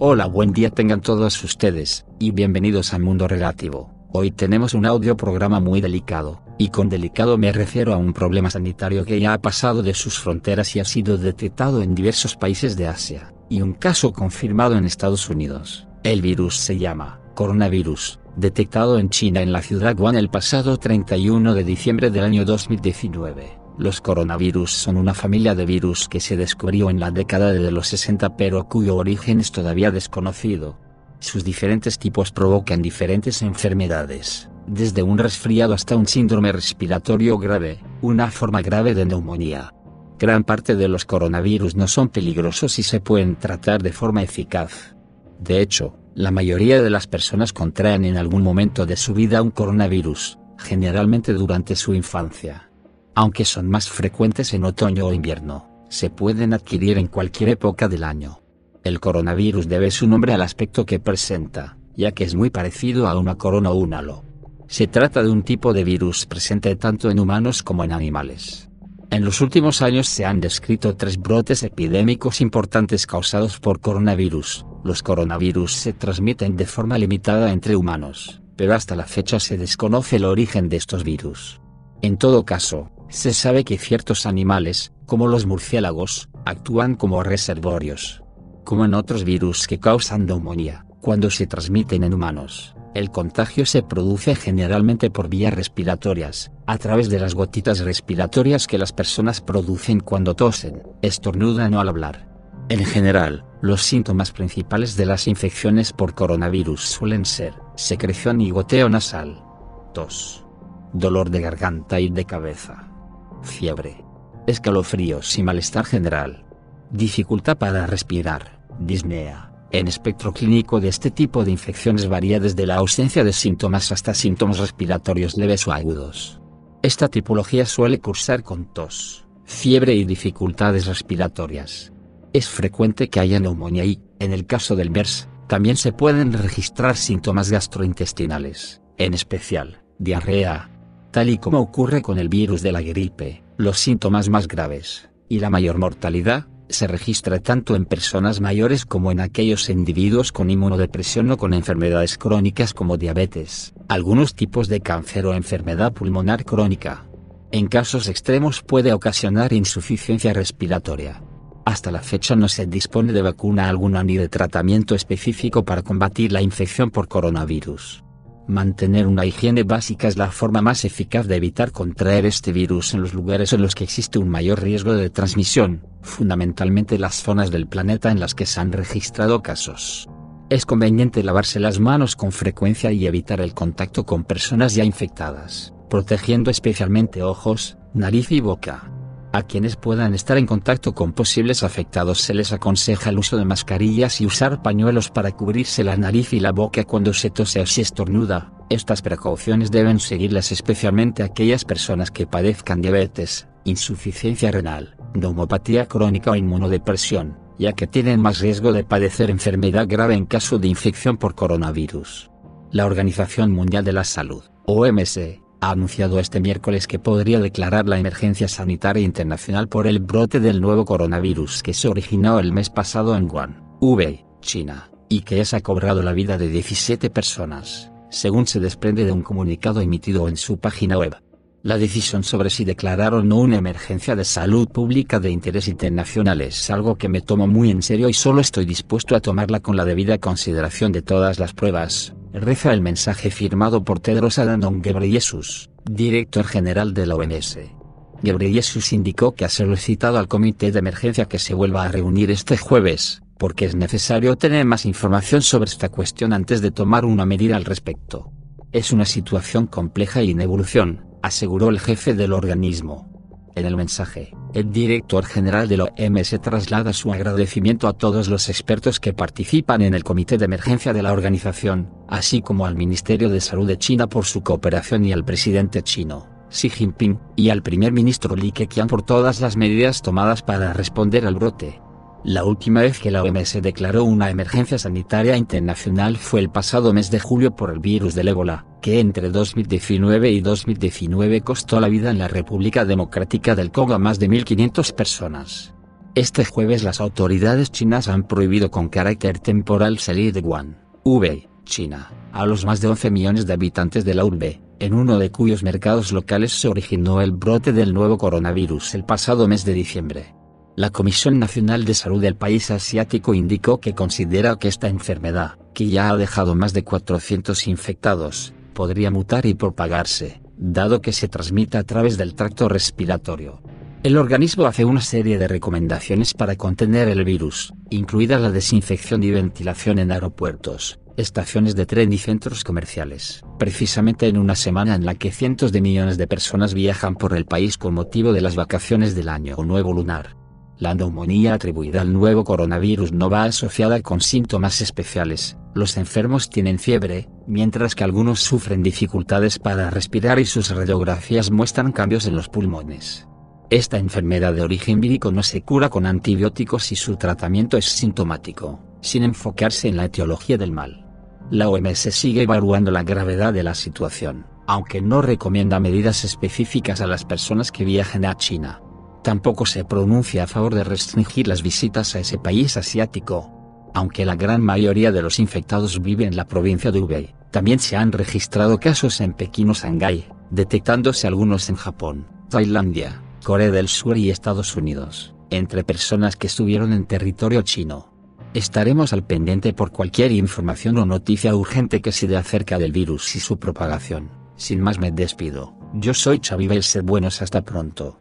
Hola, buen día tengan todos ustedes, y bienvenidos al Mundo Relativo. Hoy tenemos un audio programa muy delicado, y con delicado me refiero a un problema sanitario que ya ha pasado de sus fronteras y ha sido detectado en diversos países de Asia, y un caso confirmado en Estados Unidos. El virus se llama coronavirus, detectado en China en la ciudad Wuhan el pasado 31 de diciembre del año 2019. Los coronavirus son una familia de virus que se descubrió en la década de los 60 pero cuyo origen es todavía desconocido. Sus diferentes tipos provocan diferentes enfermedades, desde un resfriado hasta un síndrome respiratorio grave, una forma grave de neumonía. Gran parte de los coronavirus no son peligrosos y se pueden tratar de forma eficaz. De hecho, la mayoría de las personas contraen en algún momento de su vida un coronavirus, generalmente durante su infancia aunque son más frecuentes en otoño o invierno, se pueden adquirir en cualquier época del año. El coronavirus debe su nombre al aspecto que presenta, ya que es muy parecido a una corona o un halo. Se trata de un tipo de virus presente tanto en humanos como en animales. En los últimos años se han descrito tres brotes epidémicos importantes causados por coronavirus. Los coronavirus se transmiten de forma limitada entre humanos, pero hasta la fecha se desconoce el origen de estos virus. En todo caso, se sabe que ciertos animales, como los murciélagos, actúan como reservorios. Como en otros virus que causan neumonía, cuando se transmiten en humanos, el contagio se produce generalmente por vías respiratorias, a través de las gotitas respiratorias que las personas producen cuando tosen, estornudan o al hablar. En general, los síntomas principales de las infecciones por coronavirus suelen ser secreción y goteo nasal, tos, dolor de garganta y de cabeza fiebre, escalofríos y malestar general, dificultad para respirar, disnea. En espectro clínico de este tipo de infecciones varía desde la ausencia de síntomas hasta síntomas respiratorios leves o agudos. Esta tipología suele cursar con tos, fiebre y dificultades respiratorias. Es frecuente que haya neumonía y, en el caso del MERS, también se pueden registrar síntomas gastrointestinales, en especial, diarrea, Tal y como ocurre con el virus de la gripe, los síntomas más graves, y la mayor mortalidad, se registra tanto en personas mayores como en aquellos individuos con inmunodepresión o con enfermedades crónicas como diabetes, algunos tipos de cáncer o enfermedad pulmonar crónica. En casos extremos puede ocasionar insuficiencia respiratoria. Hasta la fecha no se dispone de vacuna alguna ni de tratamiento específico para combatir la infección por coronavirus. Mantener una higiene básica es la forma más eficaz de evitar contraer este virus en los lugares en los que existe un mayor riesgo de transmisión, fundamentalmente las zonas del planeta en las que se han registrado casos. Es conveniente lavarse las manos con frecuencia y evitar el contacto con personas ya infectadas, protegiendo especialmente ojos, nariz y boca. A quienes puedan estar en contacto con posibles afectados se les aconseja el uso de mascarillas y usar pañuelos para cubrirse la nariz y la boca cuando se tose o se estornuda. Estas precauciones deben seguirlas especialmente aquellas personas que padezcan diabetes, insuficiencia renal, neumopatía crónica o inmunodepresión, ya que tienen más riesgo de padecer enfermedad grave en caso de infección por coronavirus. La Organización Mundial de la Salud, OMS, ha anunciado este miércoles que podría declarar la emergencia sanitaria internacional por el brote del nuevo coronavirus que se originó el mes pasado en Wuhan, Hubei, China, y que se ha cobrado la vida de 17 personas, según se desprende de un comunicado emitido en su página web. La decisión sobre si declarar o no una emergencia de salud pública de interés internacional es algo que me tomo muy en serio y solo estoy dispuesto a tomarla con la debida consideración de todas las pruebas, reza el mensaje firmado por Tedros Adhanom Ghebreyesus, director general de la OMS. Ghebreyesus indicó que ha solicitado al comité de emergencia que se vuelva a reunir este jueves, porque es necesario tener más información sobre esta cuestión antes de tomar una medida al respecto. Es una situación compleja y en evolución, aseguró el jefe del organismo. En el mensaje, el director general de la OMS traslada su agradecimiento a todos los expertos que participan en el comité de emergencia de la organización, así como al Ministerio de Salud de China por su cooperación y al presidente chino, Xi Jinping, y al primer ministro Li Keqiang por todas las medidas tomadas para responder al brote. La última vez que la OMS declaró una emergencia sanitaria internacional fue el pasado mes de julio por el virus del ébola, que entre 2019 y 2019 costó la vida en la República Democrática del Congo a más de 1.500 personas. Este jueves las autoridades chinas han prohibido con carácter temporal salir de Wuhan, Hubei, China, a los más de 11 millones de habitantes de la urbe, en uno de cuyos mercados locales se originó el brote del nuevo coronavirus el pasado mes de diciembre. La Comisión Nacional de Salud del país asiático indicó que considera que esta enfermedad, que ya ha dejado más de 400 infectados, podría mutar y propagarse, dado que se transmite a través del tracto respiratorio. El organismo hace una serie de recomendaciones para contener el virus, incluida la desinfección y ventilación en aeropuertos, estaciones de tren y centros comerciales, precisamente en una semana en la que cientos de millones de personas viajan por el país con motivo de las vacaciones del año nuevo lunar. La neumonía atribuida al nuevo coronavirus no va asociada con síntomas especiales, los enfermos tienen fiebre, mientras que algunos sufren dificultades para respirar y sus radiografías muestran cambios en los pulmones. Esta enfermedad de origen vírico no se cura con antibióticos y su tratamiento es sintomático, sin enfocarse en la etiología del mal. La OMS sigue evaluando la gravedad de la situación, aunque no recomienda medidas específicas a las personas que viajen a China. Tampoco se pronuncia a favor de restringir las visitas a ese país asiático. Aunque la gran mayoría de los infectados vive en la provincia de Hubei, también se han registrado casos en Pekín o Shanghái, detectándose algunos en Japón, Tailandia, Corea del Sur y Estados Unidos, entre personas que estuvieron en territorio chino. Estaremos al pendiente por cualquier información o noticia urgente que se dé acerca del virus y su propagación. Sin más me despido, yo soy Xavi Belset Buenos hasta pronto.